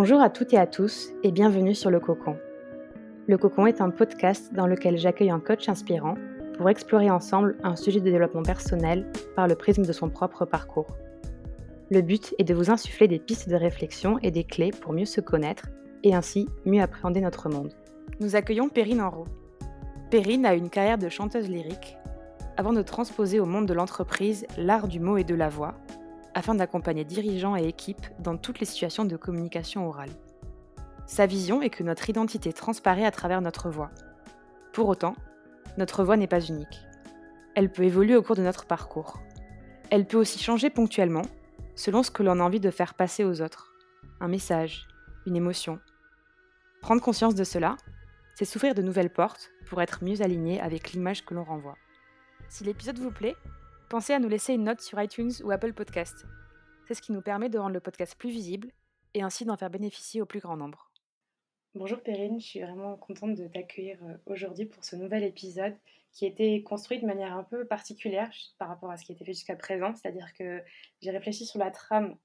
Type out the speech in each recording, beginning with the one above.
Bonjour à toutes et à tous et bienvenue sur Le Cocon. Le Cocon est un podcast dans lequel j'accueille un coach inspirant pour explorer ensemble un sujet de développement personnel par le prisme de son propre parcours. Le but est de vous insuffler des pistes de réflexion et des clés pour mieux se connaître et ainsi mieux appréhender notre monde. Nous accueillons Perrine Enro. Perrine a une carrière de chanteuse lyrique avant de transposer au monde de l'entreprise l'art du mot et de la voix afin d'accompagner dirigeants et équipes dans toutes les situations de communication orale. Sa vision est que notre identité transparaît à travers notre voix. Pour autant, notre voix n'est pas unique. Elle peut évoluer au cours de notre parcours. Elle peut aussi changer ponctuellement, selon ce que l'on a envie de faire passer aux autres. Un message, une émotion. Prendre conscience de cela, c'est s'ouvrir de nouvelles portes pour être mieux aligné avec l'image que l'on renvoie. Si l'épisode vous plaît, pensez à nous laisser une note sur iTunes ou Apple Podcast. C'est ce qui nous permet de rendre le podcast plus visible et ainsi d'en faire bénéficier au plus grand nombre. Bonjour Perrine, je suis vraiment contente de t'accueillir euh, aujourd'hui pour ce nouvel épisode qui a été construit de manière un peu particulière par rapport à ce qui a été fait jusqu'à présent. C'est-à-dire que j'ai réfléchi sur la trame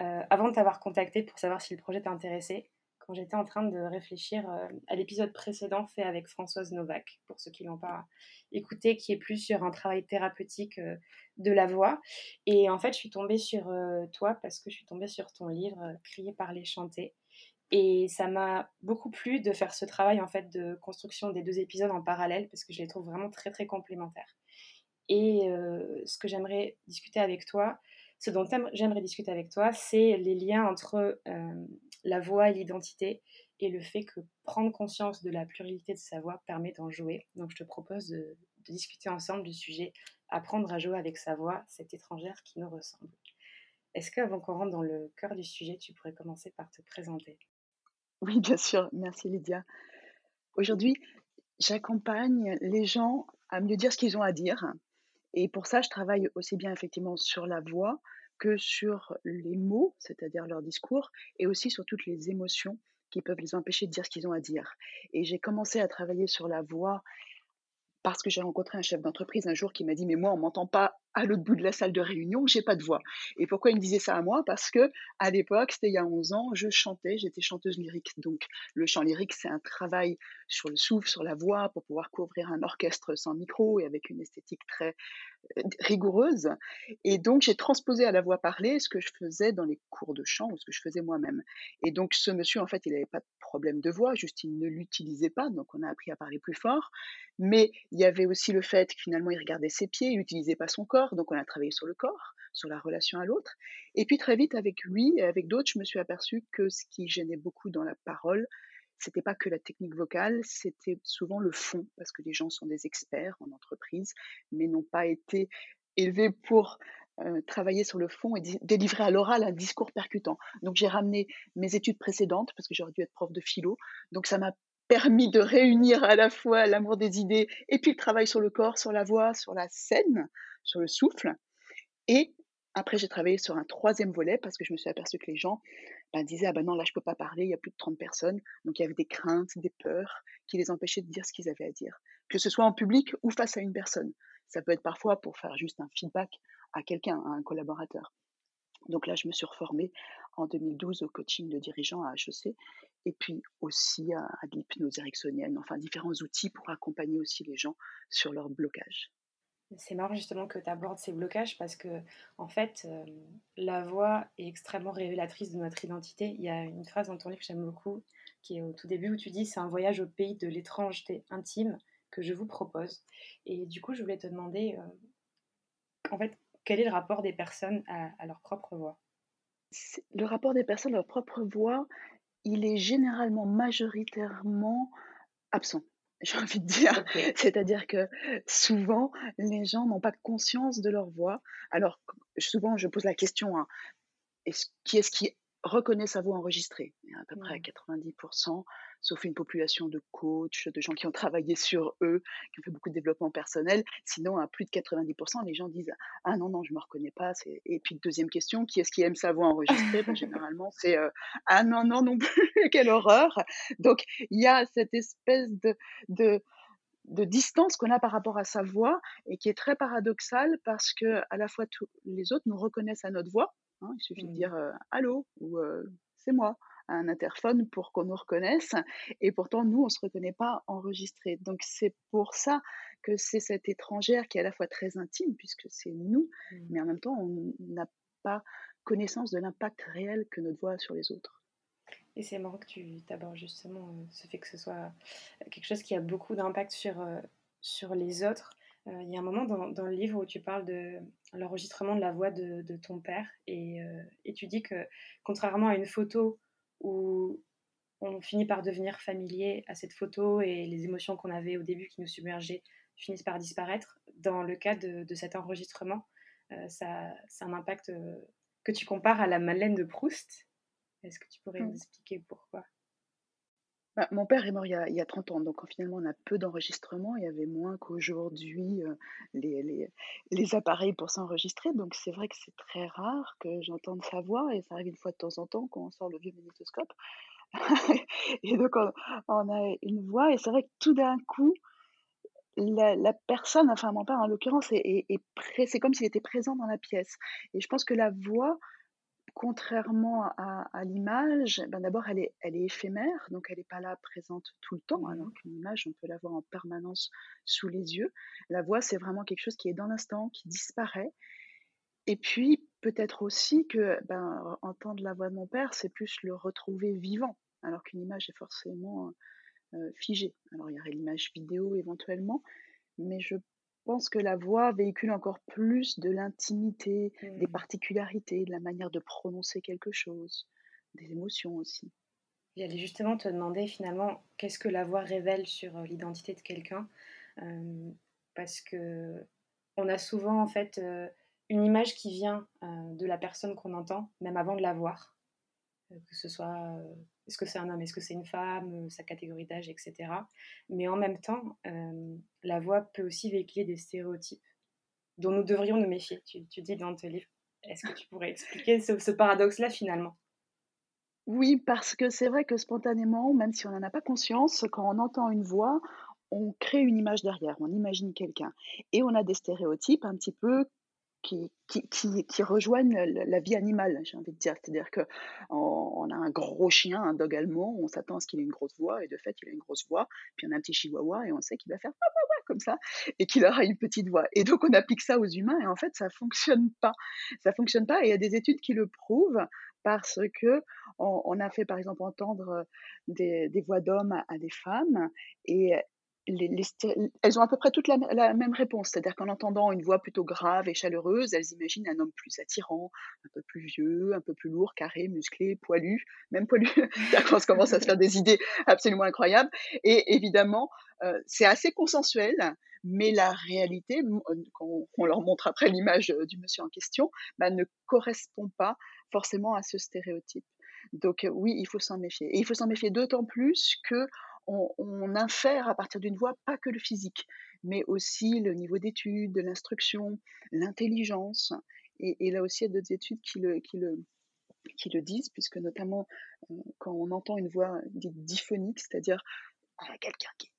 euh, avant de t'avoir contacté pour savoir si le projet t'intéressait quand j'étais en train de réfléchir euh, à l'épisode précédent fait avec Françoise Novak, pour ceux qui ne l'ont pas écouté, qui est plus sur un travail thérapeutique euh, de la voix. Et en fait, je suis tombée sur euh, toi parce que je suis tombée sur ton livre Crier, parler, chanter. Et ça m'a beaucoup plu de faire ce travail en fait de construction des deux épisodes en parallèle parce que je les trouve vraiment très très complémentaires. Et ce que j'aimerais discuter avec toi, ce dont j'aimerais discuter avec toi, c'est les liens entre la voix et l'identité et le fait que prendre conscience de la pluralité de sa voix permet d'en jouer. Donc je te propose de, discuter ensemble du sujet apprendre à jouer avec sa voix, cette étrangère qui nous ressemble. Est-ce qu'avant qu'on rentre dans le cœur du sujet, tu pourrais commencer par te présenter? Oui, bien sûr. Merci Lydia. Aujourd'hui, j'accompagne les gens à mieux dire ce qu'ils ont à dire. Et pour ça, je travaille aussi bien effectivement sur la voix que sur les mots, c'est-à-dire leur discours, et aussi sur toutes les émotions qui peuvent les empêcher de dire ce qu'ils ont à dire. Et j'ai commencé à travailler sur la voix parce que j'ai rencontré un chef d'entreprise un jour qui m'a dit mais moi on m'entend pas à l'autre bout de la salle de réunion, j'ai pas de voix. Et pourquoi il me disait ça à moi? Parce que à l'époque, c'était il y a 11 ans, je chantais, j'étais chanteuse lyrique. Donc le chant lyrique, c'est un travail sur le souffle, sur la voix pour pouvoir couvrir un orchestre sans micro et avec une esthétique très euh, rigoureuse. Et donc j'ai transposé à la voix parlée ce que je faisais dans les cours de chant ou ce que je faisais moi-même. Et donc ce monsieur en fait, il n'avait pas de problème de voix, juste il ne l'utilisait pas, donc on a appris à parler plus fort. Mais il y avait aussi le fait que finalement il regardait ses pieds, il n'utilisait pas son corps donc on a travaillé sur le corps, sur la relation à l'autre. Et puis très vite, avec lui et avec d'autres, je me suis aperçue que ce qui gênait beaucoup dans la parole, c'était pas que la technique vocale, c'était souvent le fond, parce que les gens sont des experts en entreprise, mais n'ont pas été élevés pour euh, travailler sur le fond et délivrer à l'oral un discours percutant. Donc j'ai ramené mes études précédentes, parce que j'aurais dû être prof de philo, donc ça m'a permis de réunir à la fois l'amour des idées et puis le travail sur le corps, sur la voix, sur la scène, sur le souffle. Et après, j'ai travaillé sur un troisième volet parce que je me suis aperçue que les gens ben, disaient Ah ben non, là, je ne peux pas parler, il y a plus de 30 personnes. Donc, il y avait des craintes, des peurs qui les empêchaient de dire ce qu'ils avaient à dire, que ce soit en public ou face à une personne. Ça peut être parfois pour faire juste un feedback à quelqu'un, à un collaborateur. Donc là, je me suis reformée en 2012 au coaching de dirigeants à HEC et puis aussi à, à de l'hypnose ericksonienne, enfin différents outils pour accompagner aussi les gens sur leur blocage. C'est marrant justement que tu abordes ces blocages parce que, en fait, euh, la voix est extrêmement révélatrice de notre identité. Il y a une phrase dans ton livre que j'aime beaucoup, qui est au tout début où tu dis C'est un voyage au pays de l'étrangeté intime que je vous propose. Et du coup, je voulais te demander, euh, en fait, quel est le rapport des personnes à, à leur propre voix? Le rapport des personnes à leur propre voix, il est généralement majoritairement absent j'ai envie de dire. C'est-à-dire que souvent, les gens n'ont pas conscience de leur voix. Alors, souvent, je pose la question, hein, est qui est-ce qui reconnaît sa voix enregistrée à peu près à 90%, sauf une population de coachs, de gens qui ont travaillé sur eux, qui ont fait beaucoup de développement personnel. Sinon, à plus de 90%, les gens disent Ah non, non, je ne me reconnais pas. Et puis, deuxième question, qui est-ce qui aime sa voix enregistrée? Ben, Généralement, c'est euh, Ah non, non, non plus, quelle horreur Donc, il y a cette espèce de, de de distance qu'on a par rapport à sa voix et qui est très paradoxale parce que à la fois tous les autres nous reconnaissent à notre voix, Hein, il suffit de mmh. dire allô ou c'est moi un interphone pour qu'on nous reconnaisse. Et pourtant, nous, on ne se reconnaît pas enregistré. Donc, c'est pour ça que c'est cette étrangère qui est à la fois très intime, puisque c'est nous, mmh. mais en même temps, on n'a pas connaissance de l'impact réel que notre voix a sur les autres. Et c'est marrant que tu abordes justement ce fait que ce soit quelque chose qui a beaucoup d'impact sur, sur les autres. Euh, il y a un moment dans, dans, le livre où tu parles de l'enregistrement de la voix de, de ton père et, et, tu dis que contrairement à une photo où on finit par devenir familier à cette photo et les émotions qu'on avait au début qui nous submergeaient finissent par disparaître. Dans le cas de, cet enregistrement, euh, ça, c'est un impact euh, que tu compares à la Madeleine de Proust. Est-ce que tu pourrais nous expliquer pourquoi? Bah, mon père est mort il y, a, 30 ans, donc finalement on a peu d'enregistrements. Il y avait moins qu'aujourd'hui euh, les, les, appareils pour s'enregistrer. Donc c'est vrai que c'est très rare que j'entende sa voix et ça arrive une fois de temps en temps quand on sort le vieux magnétoscope. et donc on, a une voix et c'est vrai que tout d'un coup, la, personne, enfin mon père en l'occurrence, est, est, c'est comme s'il était présent dans la pièce. Et je pense que la voix contrairement à, l'image, ben d'abord, elle est, elle est éphémère, donc elle n'est pas là présente tout le temps, mmh alors qu'une image, on peut l'avoir en permanence sous les yeux. La voix, c'est vraiment quelque chose qui est dans l'instant, qui disparaît. Et puis, peut-être aussi que ben, entendre la voix de mon père, c'est plus le retrouver vivant, alors qu'une image est forcément euh, figée. Alors, il y aurait l'image vidéo éventuellement, mais je pense que la voix véhicule encore plus de l'intimité, des mmh. particularités, de la manière de prononcer quelque chose, des émotions aussi. J'allais justement te demander finalement qu'est-ce que la voix révèle sur l'identité de quelqu'un, parce que on a souvent en fait une image qui vient de la personne qu'on entend, même avant de la voir, que ce soit est-ce que c'est un homme, est-ce que c'est une femme, euh, sa catégorie d'âge, etc. Mais en même temps, euh, la voix peut aussi véhiculer des stéréotypes dont nous devrions nous méfier. Tu, dis dans tes livres. Est-ce que tu pourrais expliquer ce, paradoxe-là finalement? Oui, parce que c'est vrai que spontanément, même si on n'en a pas conscience, quand on entend une voix, on crée une image derrière, on imagine quelqu'un. Et on a des stéréotypes un petit peu qui, qui, qui, rejoignent la, vie animale, j'ai envie de dire. C'est-à-dire qu'on on a un gros chien, un dog allemand, on s'attend à ce qu'il ait une grosse voix, et de fait, il a une grosse voix. Puis on a un petit chihuahua, et on sait qu'il va faire comme ça, et qu'il aura une petite voix. Et donc on applique ça aux humains, et en fait, ça fonctionne pas. Ça fonctionne pas, et il y a des études qui le prouvent, parce que on, a fait par exemple entendre des, des voix d'hommes à, des femmes, et elles ont à peu près toutes la, même réponse, c'est-à-dire qu'en entendant une voix plutôt grave et chaleureuse, elles imaginent un homme plus attirant, un peu plus vieux, un peu plus lourd, carré, musclé, poilu, même poilu. on commence à se faire des idées absolument incroyables. Et évidemment, euh, c'est assez consensuel, mais la réalité, euh, quand on leur montre après l'image euh, du monsieur en question, bah, ne correspond pas forcément à ce stéréotype. Donc oui, il faut s'en méfier. Et il faut s'en méfier d'autant plus que on, infère à partir d'une voix pas que le physique, mais aussi le niveau d'études, de l'instruction, l'intelligence. Et, là aussi, il y a d'autres études qui le, qui le, qui le disent, puisque notamment euh, quand on entend une voix dite diphonique, c'est-à-dire euh, quelqu'un qui,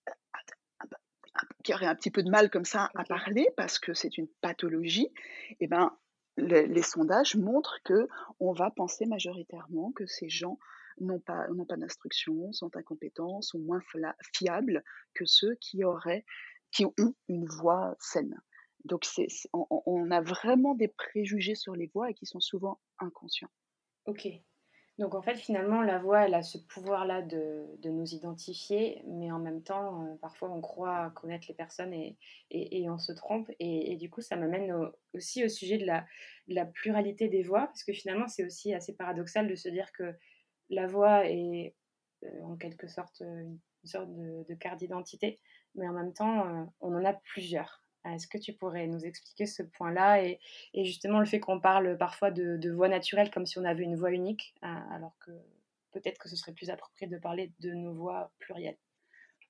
qui, aurait un petit peu de mal comme ça à parler parce que c'est une pathologie, et eh ben, les sondages montrent que on va penser majoritairement que ces gens n'ont pas, n'ont pas d'instruction, sont incompétents, sont moins fiables que ceux qui auraient, qui ont une voix saine. Donc c'est, on, a vraiment des préjugés sur les voix et qui sont souvent inconscients. Ok. Donc en fait, finalement, la voix, elle a ce pouvoir-là de, de nous identifier, mais en même temps, euh, parfois, on croit connaître les personnes et, et, on se trompe. Et, du coup, ça m'amène aussi au sujet de la, de la pluralité des voix, parce que finalement, c'est aussi assez paradoxal de se dire que la voix est euh, en quelque sorte euh, une sorte de, carte d'identité, mais en même temps, euh, on en a plusieurs. Est-ce que tu pourrais nous expliquer ce point-là et, justement le fait qu'on parle parfois de, voix naturelle comme si on avait une voix unique, alors que peut-être que ce serait plus approprié de parler de nos voix plurielles?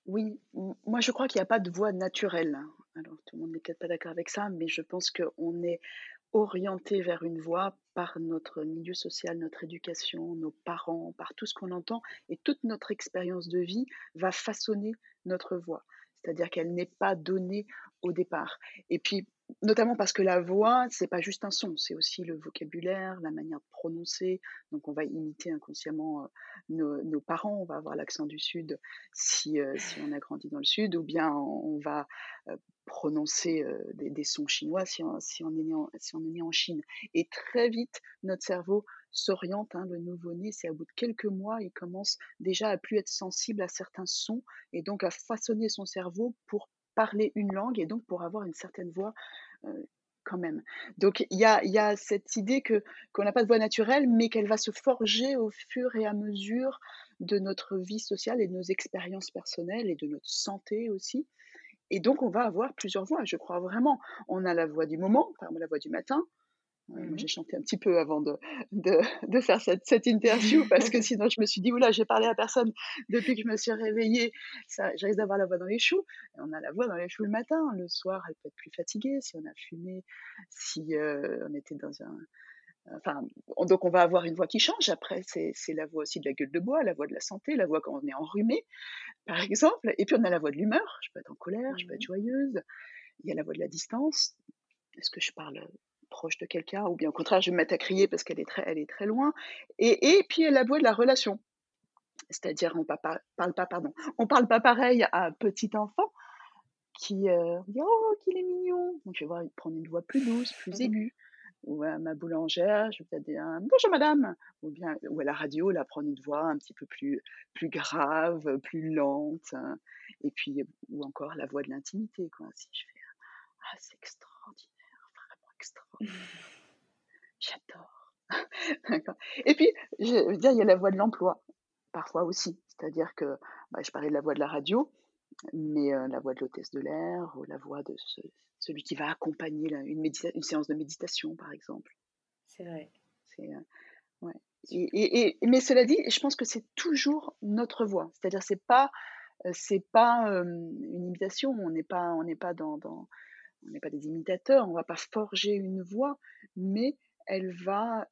Oui, moi je crois qu'il n'y a pas de voix naturelle. Alors tout le monde n'est peut-être pas d'accord avec ça, mais je pense qu'on est, orienté vers une voie par notre milieu social, notre éducation, nos parents, par tout ce qu'on entend, et toute notre expérience de vie va façonner notre voix. C'est-à-dire qu'elle n'est pas donnée au départ. Et puis, notamment parce que la voix, c'est pas juste un son, c'est aussi le vocabulaire, la manière de prononcer. Donc, on va imiter inconsciemment euh, nos, parents, on va avoir l'accent du Sud euh, si on a grandi dans le Sud, ou bien on va prononcer des, des, sons chinois si on, si, on est né en, si on est né en Chine. Et très vite, notre cerveau s'oriente, hein, le nouveau-né, c'est à bout de quelques mois, il commence déjà à plus être sensible à certains sons et donc à façonner son cerveau pour parler une langue et donc pour avoir une certaine voix quand même. Donc il y a, y a, cette idée que qu'on n'a pas de voix naturelle, mais qu'elle va se forger au fur et à mesure de notre vie sociale et de nos expériences personnelles et de notre santé aussi. Et donc on va avoir plusieurs voix, je crois vraiment. On a la voix du moment, par exemple la voix du matin, Mmh j'ai chanté un petit peu avant de, de, de faire cette, cette, interview parce que sinon je me suis dit, oula, j'ai parlé à personne. Depuis que je me suis réveillée, ça, je risque d'avoir la voix dans les choux. Et on a la voix dans les choux le matin, le soir elle peut être plus fatiguée. Si on a fumé, si euh, on était dans un... Enfin, donc on va avoir une voix qui change. Après, c'est la voix aussi de la gueule de bois, la voix de la santé, la voix quand on est enrhumé, par exemple. Et puis on a la voix de l'humeur. Je peux être en colère, je peux être mmh joyeuse. Il y a la voix de la distance. Est-ce que je parle proche de quelqu'un, ou bien au contraire, je vais me mettre à crier parce qu'elle est très, elle est très loin. Et, et puis la voix de la relation. C'est-à-dire, on ne parle pas, pardon, on parle pas pareil à un petit enfant qui euh, dit oh qu'il est mignon. Donc je vais voir, il prend une voix plus douce, plus mmh aiguë. Ou à ma boulangère, je vais peut-être dire bonjour madame. Ou bien ou à la radio, là prendre une voix un petit peu plus plus grave, plus lente. Et puis ou encore la voix de l'intimité quoi. Si je fais ah c'est extraordinaire J'adore. Et puis, je veux dire, il y a la voix de l'emploi, parfois aussi. C'est-à-dire que bah, je parlais de la voix de la radio, mais euh, la voix de l'hôtesse de l'air, ou la voix de celui qui va accompagner une, une, séance de méditation, par exemple. C'est vrai. C'est, euh, ouais. et, et, mais cela dit, je pense que c'est toujours notre voix. C'est-à-dire, c'est pas, euh, c'est pas une imitation. On n'est pas, on n'est pas dans, dans on n'est pas des imitateurs, on ne va pas forger une voix, mais elle va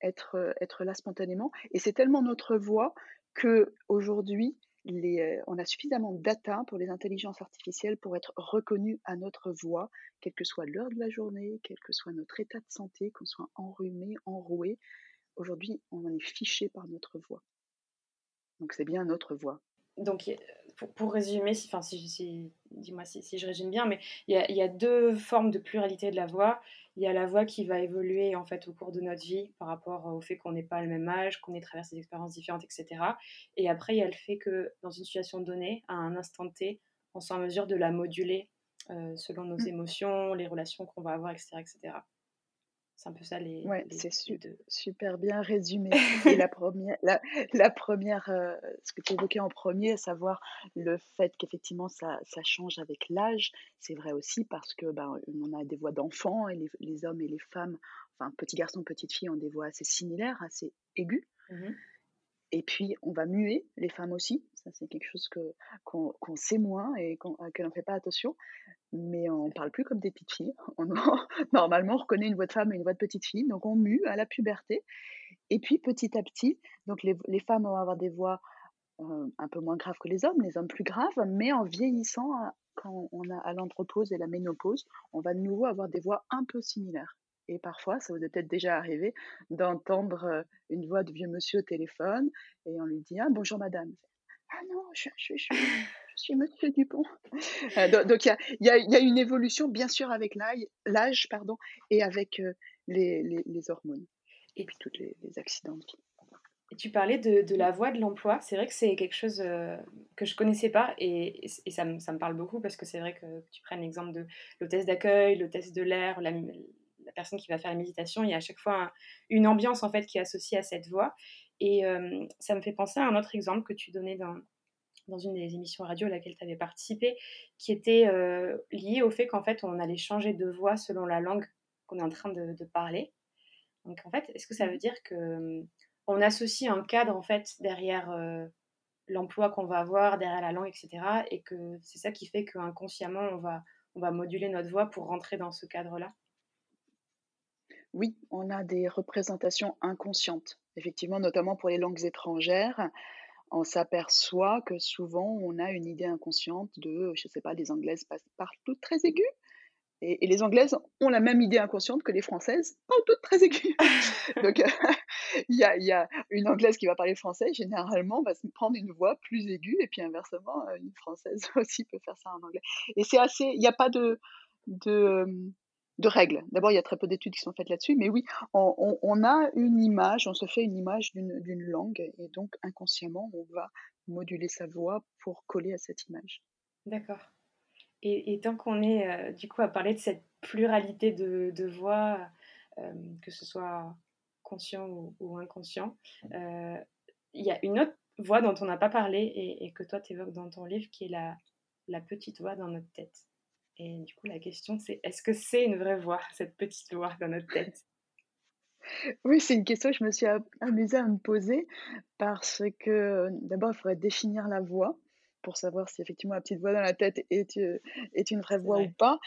être, être là spontanément. Et c'est tellement notre voix que aujourd'hui, les, on a suffisamment de data pour les intelligences artificielles pour être reconnues à notre voix, quelle que soit l'heure de la journée, quel que soit notre état de santé, qu'on soit enrhumé, enroué. Aujourd'hui, on est fiché par notre voix. Donc c'est bien notre voix. Donc pour, résumer, si, enfin, si, dis-moi si, je résume bien, mais il y, a, deux formes de pluralité de la voix. Il y a la voix qui va évoluer en fait au cours de notre vie par rapport au fait qu'on n'ait pas le même âge, qu'on ait traversé des expériences différentes, etc. Et après, il y a le fait que dans une situation donnée, à un instant T, on soit en mesure de la moduler euh, selon nos mmh. émotions, les relations qu'on va avoir, etc., etc. C'est un peu ça les. Ouais, c'est super bien résumé. Et la première, la, la première euh, ce que tu évoquais en premier, à savoir le fait qu'effectivement ça, ça, change avec l'âge, c'est vrai aussi parce que ben, on a des voix d'enfants et les, les, hommes et les femmes, enfin petits garçons, petites filles ont des voix assez similaires, assez aiguës. Mmh et puis, on va muer, les femmes aussi. Ça, c'est quelque chose que, qu'on, sait moins et qu'on, à laquelle on ne fait pas attention. Mais on ne parle plus comme des petites filles. On, normalement, on reconnaît une voix de femme et une voix de petite fille. Donc, on mue à la puberté. Et puis, petit à petit, donc les, les femmes vont avoir des voix euh, un peu moins graves que les hommes, les hommes plus graves. Mais en vieillissant, quand on a à l'andropause et la ménopause, on va de nouveau avoir des voix un peu similaires. Et parfois, ça vous est peut-être déjà arrivé d'entendre une voix de vieux monsieur au téléphone et on lui dit ah, Bonjour madame. Ah non, je, suis monsieur Dupont. donc il y a, une évolution, bien sûr, avec l'âge pardon, et avec les, les, hormones et puis tous les, accidents de vie. Et tu parlais de, la voix de l'emploi. C'est vrai que c'est quelque chose que je connaissais pas et, ça, me, parle beaucoup parce que c'est vrai que tu prennes l'exemple de l'hôtesse d'accueil, l'hôtesse de l'air, la, personne qui va faire la méditation, il y a à chaque fois une ambiance en fait qui est associée à cette voix. Et euh, ça me fait penser à un autre exemple que tu donnais dans, dans une des émissions radio à laquelle tu avais participé, qui était euh, lié au fait qu'en fait on allait changer de voix selon la langue qu'on est en train de, parler. Donc en fait, est-ce que ça veut dire que euh, on associe un cadre en fait derrière l'emploi qu'on va avoir, derrière la langue, etc. Et que c'est ça qui fait qu'inconsciemment on va on va moduler notre voix pour rentrer dans ce cadre-là? Oui, on a des représentations inconscientes. Effectivement, notamment pour les langues étrangères, on s'aperçoit que souvent on a une idée inconsciente de, je ne sais pas, les anglaises parlent toutes très aiguës. Et, les Anglaises ont la même idée inconsciente que les Françaises, pas toutes très aiguës. Donc, il y, a, y, a, une Anglaise qui va parler français, généralement, va se prendre une voix plus aiguë, et puis inversement, une Française aussi peut faire ça en anglais. Et c'est assez, il n'y a pas de, de, de règles. D'abord, il y a très peu d'études qui sont faites là-dessus, mais oui, on, a une image, on se fait une image d'une langue, et donc inconsciemment, on va moduler sa voix pour coller à cette image. D'accord. Et, tant qu'on est euh, du coup à parler de cette pluralité de, voix, euh, que ce soit conscient ou, inconscient, euh, il y a une autre voix dont on n'a pas parlé et, que toi tu évoques dans ton livre qui est la petite voix dans notre tête. Et du coup, la question c'est est-ce que c'est une vraie voix, cette petite voix dans notre tête? Oui, c'est une question que je me suis amusée à me poser parce que d'abord, il faudrait définir la voix pour savoir si effectivement la petite voix dans la tête est, euh, est une vraie voix ou pas.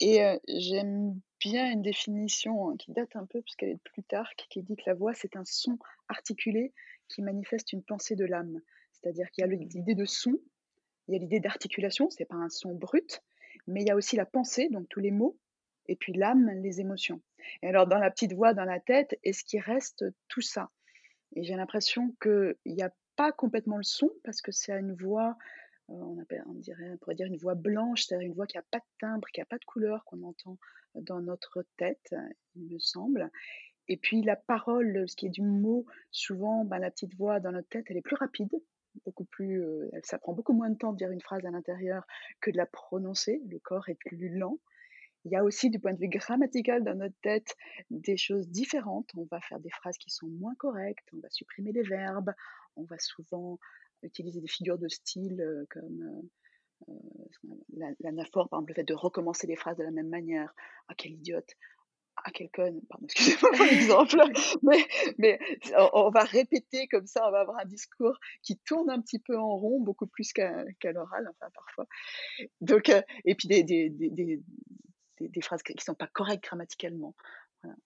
Et euh, j'aime bien une définition hein, qui date un peu, puisqu'elle est de Plutarque, qui dit que la voix, c'est un son articulé qui manifeste une pensée de l'âme. C'est-à-dire qu'il y a mmh. l'idée de son, il y a l'idée d'articulation, c'est pas un son brut, mais il y a aussi la pensée, donc tous les mots, et puis l'âme, les émotions. Et alors, dans la petite voix dans la tête, est-ce qu'il reste tout ça? Et j'ai l'impression qu'il n'y a pas complètement le son, parce que c'est une voix euh, on, appelle, on, dirait, pourrait dire une voix blanche, c'est-à-dire une voix qui n'a pas de timbre, qui n'a pas de couleur qu'on entend dans notre tête, il me semble. Et puis la parole, ce qui est du mot, souvent, ben, la petite voix dans notre tête, elle est plus rapide, beaucoup plus, euh, ça prend beaucoup moins de temps de dire une phrase à l'intérieur que de la prononcer. Le corps est plus lent. Il y a aussi du point de vue grammatical dans notre tête des choses différentes. On va faire des phrases qui sont moins correctes, on va supprimer des verbes, on va souvent utiliser des figures de style euh, comme euh, euh, l'anaphore, par exemple, le fait de recommencer les phrases de la même manière. Ah, quel idiote ah, quel con, pardon, excusez-moi pour l'exemple, mais, mais on, va répéter comme ça, on va avoir un discours qui tourne un petit peu en rond, beaucoup plus qu'à l'oral, enfin parfois. Donc, et puis des, des, des, des, phrases qui ne sont pas correctes grammaticalement.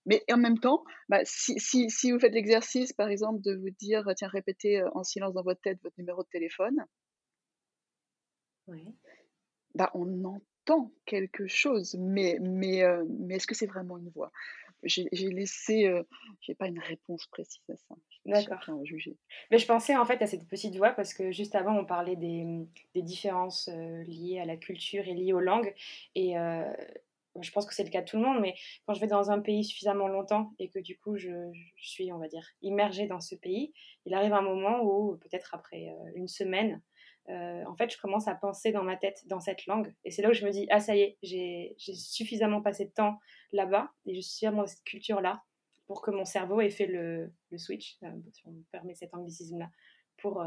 Mais en même temps, bah, si, si, si, vous faites l'exercice, par exemple, de vous dire, tiens, répétez en silence dans votre tête votre numéro de téléphone, bah, on entend quelque chose, mais, mais, mais est-ce que c'est vraiment une voix? J'ai laissé, j'ai pas une réponse précise à ça. D'accord. Mais je pensais en fait à cette petite voix parce que juste avant on parlait des, des différences liées à la culture et liées aux langues et je pense que c'est le cas de tout le monde, mais quand je vais dans un pays suffisamment longtemps et que du coup je, suis, on va dire, immergée dans ce pays, il arrive un moment où, peut-être après euh, une semaine, euh, en fait, je commence à penser dans ma tête dans cette langue. Et c'est là où je me dis, ah ça y est, j'ai suffisamment passé de temps là-bas et je suis dans cette culture-là pour que mon cerveau ait fait le, switch, euh, si on me permet cet anglicisme-là, pour,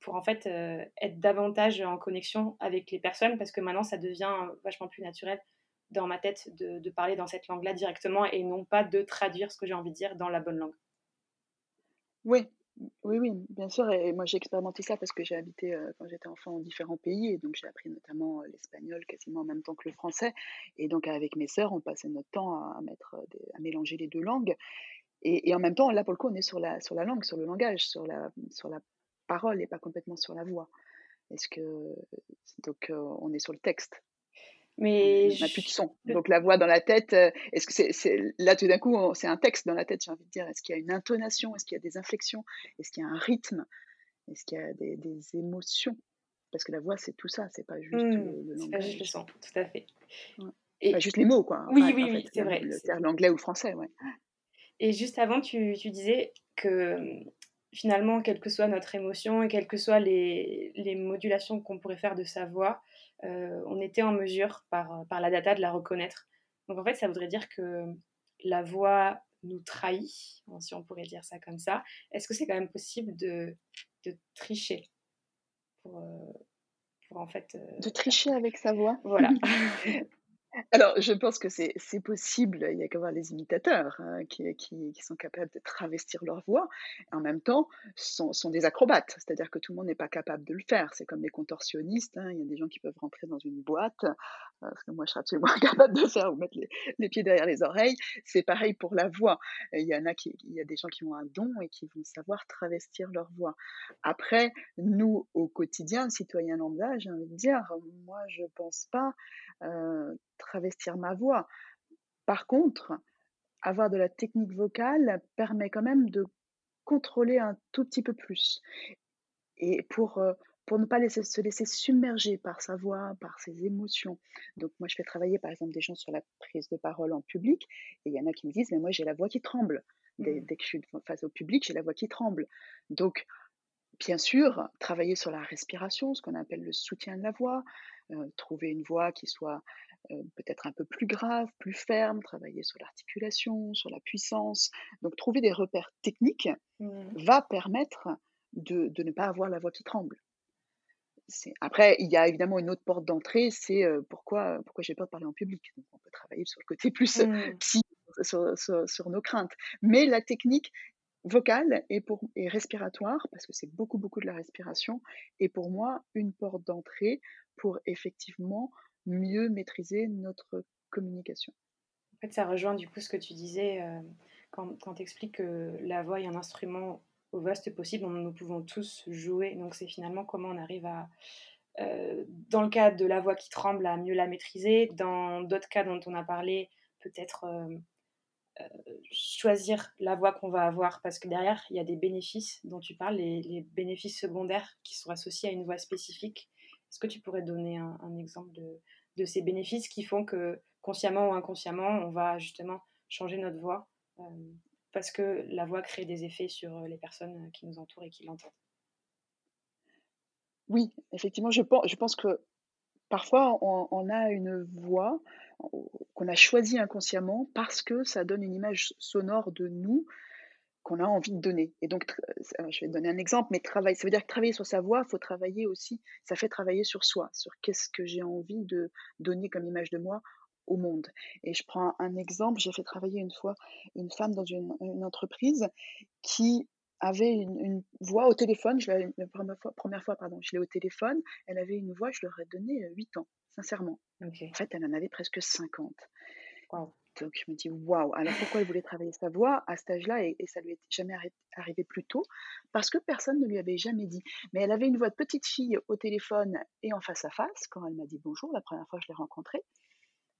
pour en fait être davantage en connexion avec les personnes parce que maintenant ça devient vachement plus naturel dans ma tête de, parler dans cette langue-là directement et non pas de traduire ce que j'ai envie de dire dans la bonne langue. Oui, oui, oui, bien sûr. Et moi, j'ai expérimenté ça parce que j'ai habité euh, quand j'étais enfant en différents pays. Et donc, j'ai appris notamment euh, l'espagnol quasiment en même temps que le français. Et donc, avec mes sœurs, on passait notre temps à, mettre à mélanger les deux langues. Et, en même temps, là, pour le coup, on est sur la, sur la langue, sur le langage, sur la, sur la parole et pas complètement sur la voix. Est-ce que. Donc, euh, on est sur le texte? Mais on n'a plus de son. Donc la voix dans la tête, euh, est-ce que c'est là tout d'un coup c'est un texte dans la tête, j'ai envie de dire. Est-ce qu'il y a une intonation? Est-ce qu'il y a des inflexions? Est-ce qu'il y a un rythme? Est-ce qu'il y a des, émotions? Parce que la voix c'est tout ça, c'est pas juste mmh, le, langage. pas juste le son, tout à fait. Et... Pas juste les mots quoi. Oui oui oui, c'est vrai. L'anglais ou le français, ouais. Et juste avant, tu, tu disais que finalement, quelle que soit notre émotion et quelles que soient les, les modulations qu'on pourrait faire de sa voix, euh, on était en mesure par, par la data de la reconnaître. Donc en fait, ça voudrait dire que la voix nous trahit, si on pourrait dire ça comme ça. Est-ce que c'est quand même possible de, de tricher pour, euh, pour en fait... Euh, de tricher avec sa voix Voilà. Alors, je pense que c'est possible, il y a qu'à voir les imitateurs hein, qui, sont capables de travestir leur voix, en même temps sont, sont des acrobates, c'est-à-dire que tout le monde n'est pas capable de le faire. C'est comme les contorsionnistes, hein, il y a des gens qui peuvent rentrer dans une boîte, euh, ce que moi je serais absolument incapable de faire, ou mettre les, les pieds derrière les oreilles. C'est pareil pour la voix. Il y en a qui, il y a des gens qui ont un don et qui vont savoir travestir leur voix. Après, nous, au quotidien, citoyens lambda, j'ai envie de dire, moi je pense pas euh, travestir ma voix. Par contre, avoir de la technique vocale permet quand même de contrôler un tout petit peu plus. Et pour, euh, pour ne pas laisser, se laisser submerger par sa voix, par ses émotions. Donc moi, je fais travailler par exemple des gens sur la prise de parole en public, et il y en a qui me disent, mais moi j'ai la voix qui tremble. Dès, mmh. dès que je suis face au public, j'ai la voix qui tremble. Donc, bien sûr, travailler sur la respiration, ce qu'on appelle le soutien de la voix, euh, trouver une voix qui soit euh, peut-être un peu plus grave, plus ferme, travailler sur l'articulation, sur la puissance. Donc trouver des repères techniques mmh. va permettre de, ne pas avoir la voix qui tremble. Après, il y a évidemment une autre porte d'entrée, c'est euh, pourquoi, pourquoi j'ai peur de parler en public? on peut travailler sur le côté plus mmh. psy, sur, nos craintes. Mais la technique vocale pour, et respiratoire, parce que c'est beaucoup, beaucoup de la respiration, est pour moi une porte d'entrée pour effectivement mieux maîtriser notre communication. En fait, ça rejoint du coup ce que tu disais euh, quand, quand tu expliques que la voix est un instrument au vaste possible dont nous pouvons tous jouer. Donc c'est finalement comment on arrive à, euh, dans le cas de la voix qui tremble, à mieux la maîtriser. Dans d'autres cas dont on a parlé, peut-être euh, choisir la voix qu'on va avoir parce que derrière, il y a des bénéfices dont tu parles, les, les bénéfices secondaires qui sont associés à une voix spécifique. Est-ce que tu pourrais donner un, exemple de, ces bénéfices qui font que, consciemment ou inconsciemment, on va justement changer notre voix euh, parce que la voix crée des effets sur les personnes qui nous entourent et qui l'entendent? Oui, effectivement, je pense, je pense que parfois on, on a une voix qu'on a choisie inconsciemment parce que ça donne une image sonore de nous qu'on a envie de donner. Et donc, euh, je vais donner un exemple, mais travail, ça veut dire que travailler sur sa voix, il faut travailler aussi, ça fait travailler sur soi, sur qu'est-ce que j'ai envie de donner comme image de moi au monde. Et je prends un exemple, j'ai fait travailler une fois une femme dans une, entreprise qui avait une, voix au téléphone, je la première fois, première fois pardon, je l'ai au téléphone, elle avait une voix, je leur ai donné 8 ans, sincèrement. En fait, elle en avait presque 50. Donc je me dis waouh, alors pourquoi elle voulait travailler sa voix à cet âge-là et, ça lui est jamais arrivé plus tôt? Parce que personne ne lui avait jamais dit. Mais elle avait une voix de petite fille au téléphone et en face à face quand elle m'a dit bonjour la première fois que je l'ai rencontrée.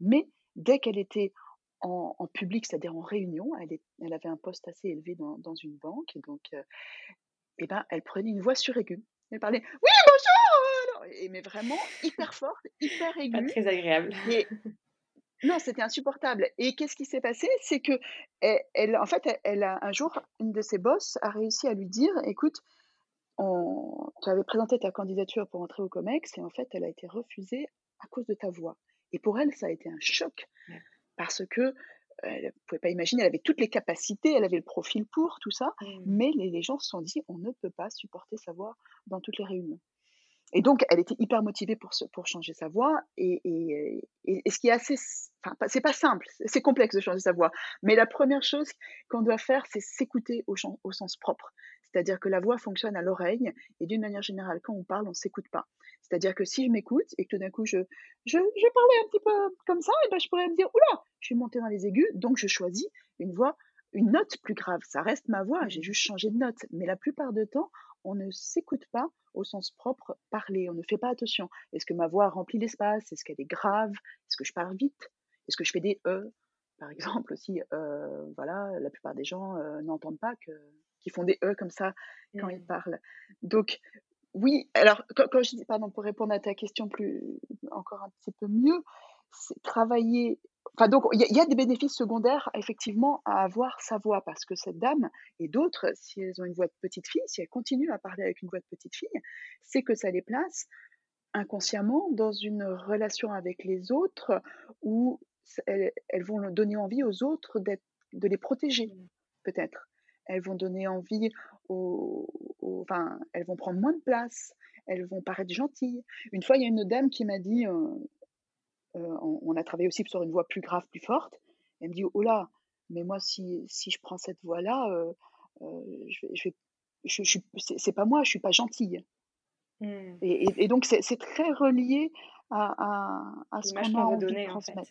Mais dès qu'elle était en, public, c'est-à-dire en réunion, elle, elle, avait un poste assez élevé dans, une banque et donc euh, eh ben, elle prenait une voix suraiguë. Elle parlait oui bonjour, et, mais vraiment hyper forte, hyper aiguë. Pas très agréable. Et, non, c'était insupportable. Et qu'est-ce qui s'est passé? C'est que, elle, en fait, elle, a, un jour, une de ses boss a réussi à lui dire Écoute, on, tu avais présenté ta candidature pour entrer au COMEX et en fait, elle a été refusée à cause de ta voix. Et pour elle, ça a été un choc parce que elle ne pouvait pas imaginer, elle avait toutes les capacités, elle avait le profil pour tout ça, mmh. mais les, les gens se sont dit on ne peut pas supporter sa voix dans toutes les réunions. Et donc, elle était hyper motivée pour, pour changer sa voix. Et, et, ce qui est assez. Enfin, c'est pas simple, c'est complexe de changer sa voix. Mais la première chose qu'on doit faire, c'est s'écouter au, au, sens propre. C'est-à-dire que la voix fonctionne à l'oreille. Et d'une manière générale, quand on parle, on ne s'écoute pas. C'est-à-dire que si je m'écoute et que tout d'un coup, je, je, je parlais un petit peu comme ça, et ben je pourrais me dire Oula, je suis montée dans les aigus, donc je choisis une voix une note plus grave. Ça reste ma voix, j'ai juste changé de note. Mais la plupart du temps, on ne s'écoute pas au sens propre parler. On ne fait pas attention. Est-ce que ma voix remplit l'espace? Est-ce qu'elle est grave? Est-ce que je parle vite? Est-ce que je fais des E? Par exemple, aussi, euh, voilà, la plupart des gens euh, n'entendent pas que qui font des E comme ça quand ils mmh. parlent. Donc, oui, alors, quand, je dis, pardon, pour répondre à ta question plus, encore un petit peu mieux, travailler Enfin, donc, il y, a des bénéfices secondaires, effectivement, à avoir sa voix, parce que cette dame et d'autres, si elles ont une voix de petite fille, si elles continuent à parler avec une voix de petite fille, c'est que ça les place inconsciemment dans une relation avec les autres où elles, vont donner envie aux autres de les protéger, mmh. peut-être. Elles vont donner envie aux, Enfin, elles vont prendre moins de place, elles vont paraître gentilles. Une fois, il y a une dame qui m'a dit, euh, euh, on, a travaillé aussi sur une voix plus grave, plus forte. Elle me dit, oh là, mais moi, si, si je prends cette voix-là, euh, euh, je, je, je, je c'est pas moi, je suis pas gentille. Mmh. Et, donc, c'est très relié à, à, à ce qu'on a envie de transmettre.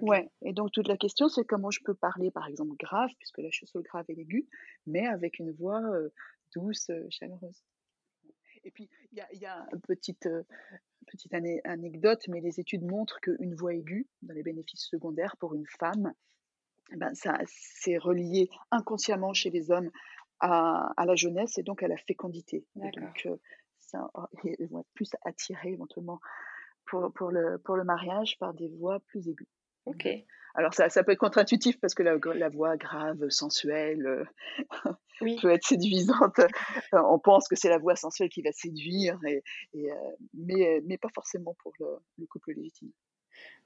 ouais. Et donc, toute la question, c'est comment je peux parler, par exemple, grave, puisque là, je suis sur le grave et l'aigu, mais avec une voix douce, chaleureuse. Et puis, il y a, y a, une petite, petite anecdote, mais les études montrent qu'une voix aiguë, dans les bénéfices secondaires pour une femme, eh ben ça c'est relié inconsciemment chez les hommes à, la jeunesse et donc à la fécondité. donc, ça, ils vont être plus attirés éventuellement pour, pour, le, pour le mariage par des voix plus aiguës. Ok. Alors ça, ça peut être contre-intuitif parce que la, la voix grave, sensuelle, euh, peut être séduisante. On pense que c'est la voix sensuelle qui va séduire, et, et, euh, mais, mais pas forcément pour le, le couple légitime.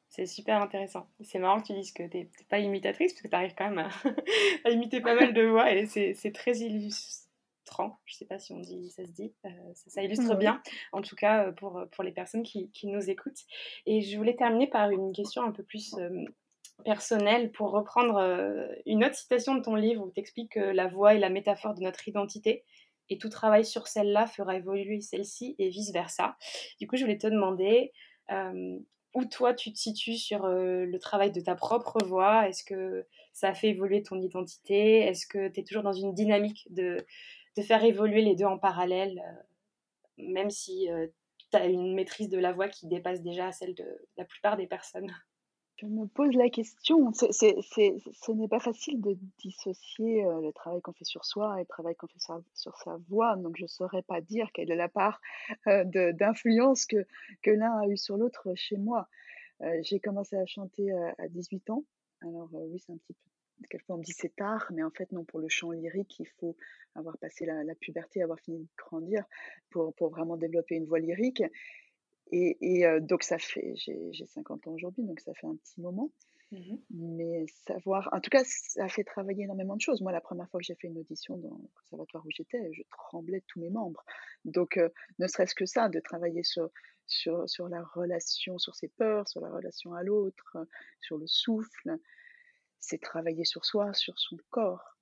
C'est super intéressant. C'est marrant que tu dises que tu n'es pas imitatrice, parce que tu arrives quand même à, imiter pas mal de voix, et c'est très illustrant. Je ne sais pas si on dit, ça se dit. Euh, ça, illustre bien, en tout cas pour, pour les personnes qui, qui, nous écoutent. Et je voulais terminer par une question un peu plus personnel pour reprendre euh, une autre citation de ton livre où tu expliques que la voix est la métaphore de notre identité et tout travail sur celle-là fera évoluer celle-ci et vice-versa. Du coup, je voulais te demander euh, où toi tu te situes sur euh, le travail de ta propre voix? Est-ce que ça a fait évoluer ton identité? Est-ce que tu es toujours dans une dynamique de, de, faire évoluer les deux en parallèle, même si tu as une maîtrise de la voix qui dépasse déjà celle de la plupart des personnes? Je me pose la question. ce n'est pas facile de dissocier euh, le travail qu'on fait sur soi et le travail qu'on fait sur, sa voix. Donc, je ne saurais pas dire quelle est la part euh, d'influence que, que l'un a eu sur l'autre chez moi. Euh, j'ai commencé à chanter à 18 ans. Alors, oui, c'est un petit peu. Quelquefois, on me dit c'est tard, mais en fait, non, pour le chant lyrique, il faut avoir passé la, la puberté, avoir fini de grandir pour, pour vraiment développer une voix lyrique. Et, donc, ça fait, j'ai 50 ans aujourd'hui, donc ça fait un petit moment. Mmh Mais savoir, en tout cas, ça a fait travailler énormément de choses. Moi, la première fois que j'ai fait une audition dans le conservatoire où j'étais, je tremblais de tous mes membres. Donc, ne serait-ce que ça, de travailler sur, sur, sur la relation, sur ses peurs, sur la relation à l'autre, sur le souffle, c'est travailler sur soi, sur son corps.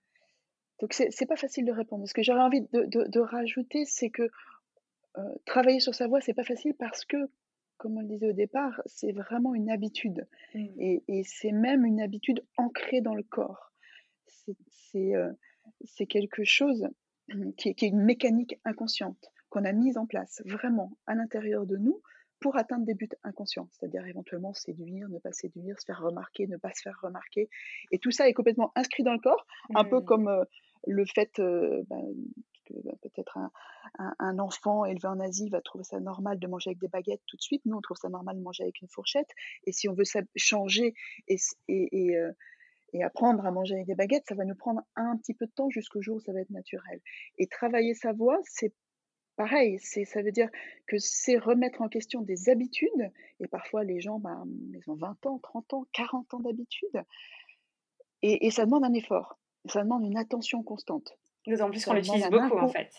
Donc, c'est pas facile de répondre. Ce que j'aurais envie de, de, de rajouter, c'est que euh, travailler sur sa voix, c'est pas facile parce que, comme on le disait au départ, c'est vraiment une habitude. Mmh. Et, c'est même une habitude ancrée dans le corps. C'est euh, quelque chose qui est, une mécanique inconsciente qu'on a mise en place vraiment à l'intérieur de nous pour atteindre des buts inconscients, c'est-à-dire éventuellement séduire, ne pas séduire, se faire remarquer, ne pas se faire remarquer. Et tout ça est complètement inscrit dans le corps, un peu mmh. comme euh, le fait ben, bah, peut-être un, enfant élevé en Asie va trouver ça normal de manger avec des baguettes tout de suite. Nous, on trouve ça normal de manger avec une fourchette. Et si on veut changer euh, et, apprendre à manger avec des baguettes, ça va nous prendre un petit peu de temps jusqu'au jour où ça va être naturel. Et travailler sa voix, c'est pareil. Ça veut dire que c'est remettre en question des habitudes. Et parfois, les gens, bah, ils ont 20 ans, 30 ans, 40 ans d'habitude. Et, et ça demande un effort. Ça demande une attention constante. D'autant plus qu'on l'utilise beaucoup, en fait.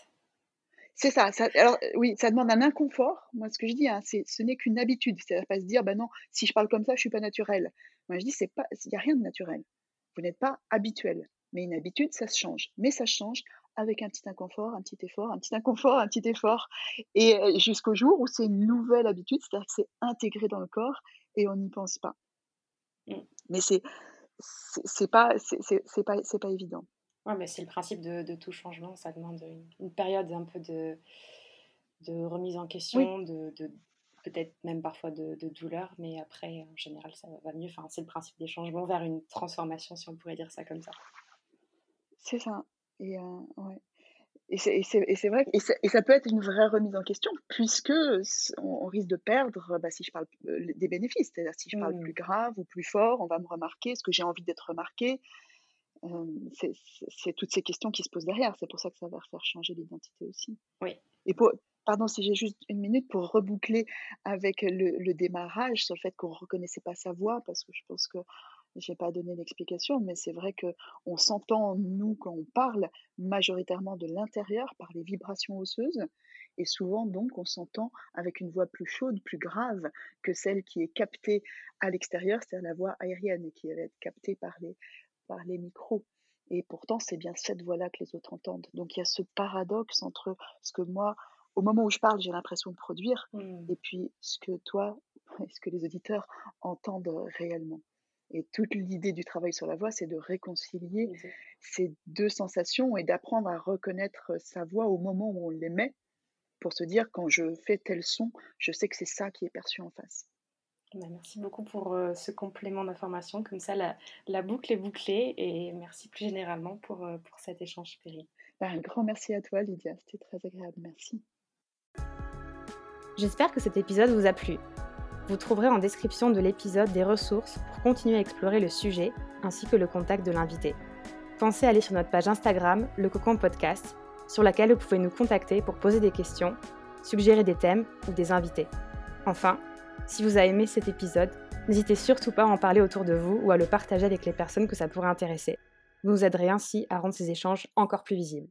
C'est ça, Alors, oui, ça demande un inconfort. Moi, ce que je dis, hein, c'est, ce n'est qu'une habitude. C'est-à-dire pas se dire, bah non, si je parle comme ça, je suis pas naturel. Moi, je dis, c'est pas, il n'y a rien de naturel. Vous n'êtes pas habituel. Mais une habitude, ça se change. Mais ça se change avec un petit inconfort, un petit effort, un petit inconfort, un petit effort, et euh, jusqu'au jour où c'est une nouvelle habitude, c'est-à-dire que c'est intégré dans le corps et on n'y pense pas. Mmh. Mais c'est c'est pas c'est pas c'est pas évident. Ouais, mais c'est le principe de, tout changement. Ça demande une, période un peu de, de remise en question, de, peut-être même parfois de, douleur, mais après, en général, ça va mieux. Enfin, c'est le principe des changements vers une transformation, si on pourrait dire ça comme ça. C'est ça. Et, euh, ouais. et c'est vrai, et, et, ça peut être une vraie remise en question, puisque on, risque de perdre, bah, si je parle euh, des bénéfices, c'est-à-dire si je parle mmh. plus grave ou plus fort, on va me remarquer, est-ce que j'ai envie d'être remarqué c'est toutes ces questions qui se posent derrière. C'est pour ça que ça va faire changer l'identité aussi. Oui. Et pour, pardon si j'ai juste une minute pour reboucler avec le, démarrage sur le fait qu'on ne reconnaissait pas sa voix, parce que je pense que je n'ai pas donné l'explication, mais c'est vrai qu'on s'entend, nous, quand on parle, majoritairement de l'intérieur par les vibrations osseuses. Et souvent, donc, on s'entend avec une voix plus chaude, plus grave que celle qui est captée à l'extérieur, c'est-à-dire la voix aérienne, qui va être captée par les, par les micros. Et pourtant, c'est bien cette voix-là que les autres entendent. Donc il y a ce paradoxe entre ce que moi, au moment où je parle, j'ai l'impression de produire, mmh. et puis ce que toi, ce que les auditeurs entendent réellement. Et toute l'idée du travail sur la voix, c'est de réconcilier ces deux sensations et d'apprendre à reconnaître sa voix au moment où on l'émet, pour se dire quand je fais tel son, je sais que c'est ça qui est perçu en face. Bah, merci beaucoup pour euh, ce complément d'information. Comme ça, la, boucle est bouclée. Et merci plus généralement pour, euh, pour cet échange, Péri. Bah, un grand merci à toi, Lydia. C'était très agréable. Merci. J'espère que cet épisode vous a plu. Vous trouverez en description de l'épisode des ressources pour continuer à explorer le sujet ainsi que le contact de l'invité. Pensez à aller sur notre page Instagram, le Cocon Podcast, sur laquelle vous pouvez nous contacter pour poser des questions, suggérer des thèmes ou des invités. Enfin, si vous avez aimé cet épisode, n'hésitez surtout pas à en parler autour de vous ou à le partager avec les personnes que ça pourrait intéresser. Vous nous aiderez ainsi à rendre ces échanges encore plus visibles.